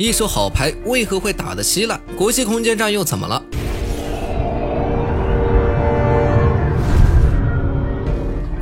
一手好牌为何会打得稀烂？国际空间站又怎么了？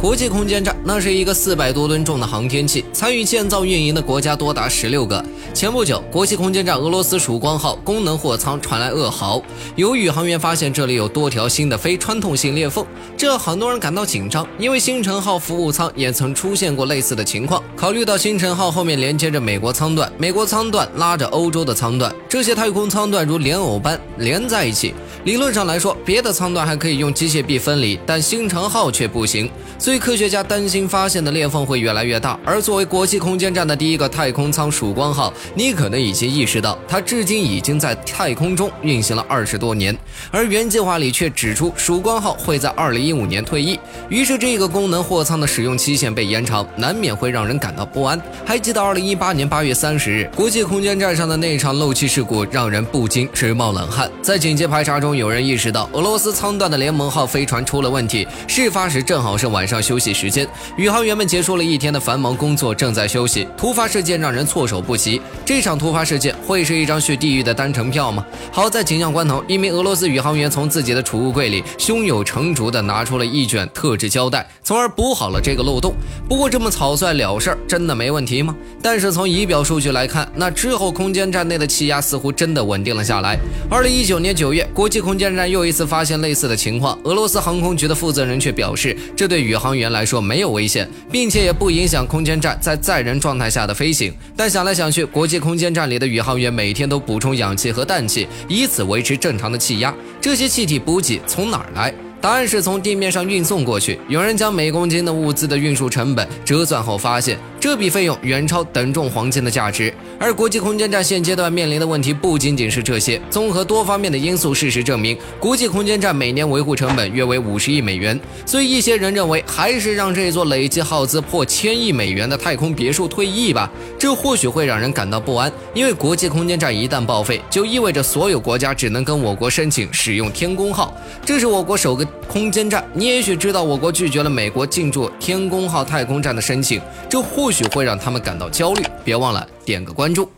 国际空间站那是一个四百多吨重的航天器，参与建造运营的国家多达十六个。前不久，国际空间站俄罗斯曙光号功能货舱传来噩耗，有宇航员发现这里有多条新的非穿透性裂缝，这让很多人感到紧张，因为星辰号服务舱也曾出现过类似的情况。考虑到星辰号后面连接着美国舱段，美国舱段拉着欧洲的舱段，这些太空舱段如莲藕般连在一起。理论上来说，别的舱段还可以用机械臂分离，但星辰号却不行。所以科学家担心发现的裂缝会越来越大。而作为国际空间站的第一个太空舱“曙光号”，你可能已经意识到，它至今已经在太空中运行了二十多年。而原计划里却指出，“曙光号”会在二零一五年退役。于是，这个功能货舱的使用期限被延长，难免会让人感到不安。还记得二零一八年八月三十日，国际空间站上的那场漏气事故，让人不禁直冒冷汗。在紧急排查中，有人意识到俄罗斯舱段的联盟号飞船出了问题。事发时正好是晚上休息时间，宇航员们结束了一天的繁忙工作，正在休息。突发事件让人措手不及。这场突发事件会是一张去地狱的单程票吗？好在紧要关头，一名俄罗斯宇航员从自己的储物柜里胸有成竹地拿出了一卷特制胶带，从而补好了这个漏洞。不过这么草率了事儿，真的没问题吗？但是从仪表数据来看，那之后空间站内的气压似乎真的稳定了下来。二零一九年九月，国际空间站。又一次发现类似的情况，俄罗斯航空局的负责人却表示，这对宇航航员来说没有危险，并且也不影响空间站在载人状态下的飞行。但想来想去，国际空间站里的宇航员每天都补充氧气和氮气，以此维持正常的气压，这些气体补给从哪儿来？答案是从地面上运送过去。有人将每公斤的物资的运输成本折算后发现。这笔费用远超等重黄金的价值，而国际空间站现阶段面临的问题不仅仅是这些。综合多方面的因素，事实证明，国际空间站每年维护成本约为五十亿美元。所以，一些人认为，还是让这座累计耗资破千亿美元的太空别墅退役吧。这或许会让人感到不安，因为国际空间站一旦报废，就意味着所有国家只能跟我国申请使用天宫号。这是我国首个空间站。你也许知道，我国拒绝了美国进驻天宫号太空站的申请，这或许。许会让他们感到焦虑，别忘了点个关注。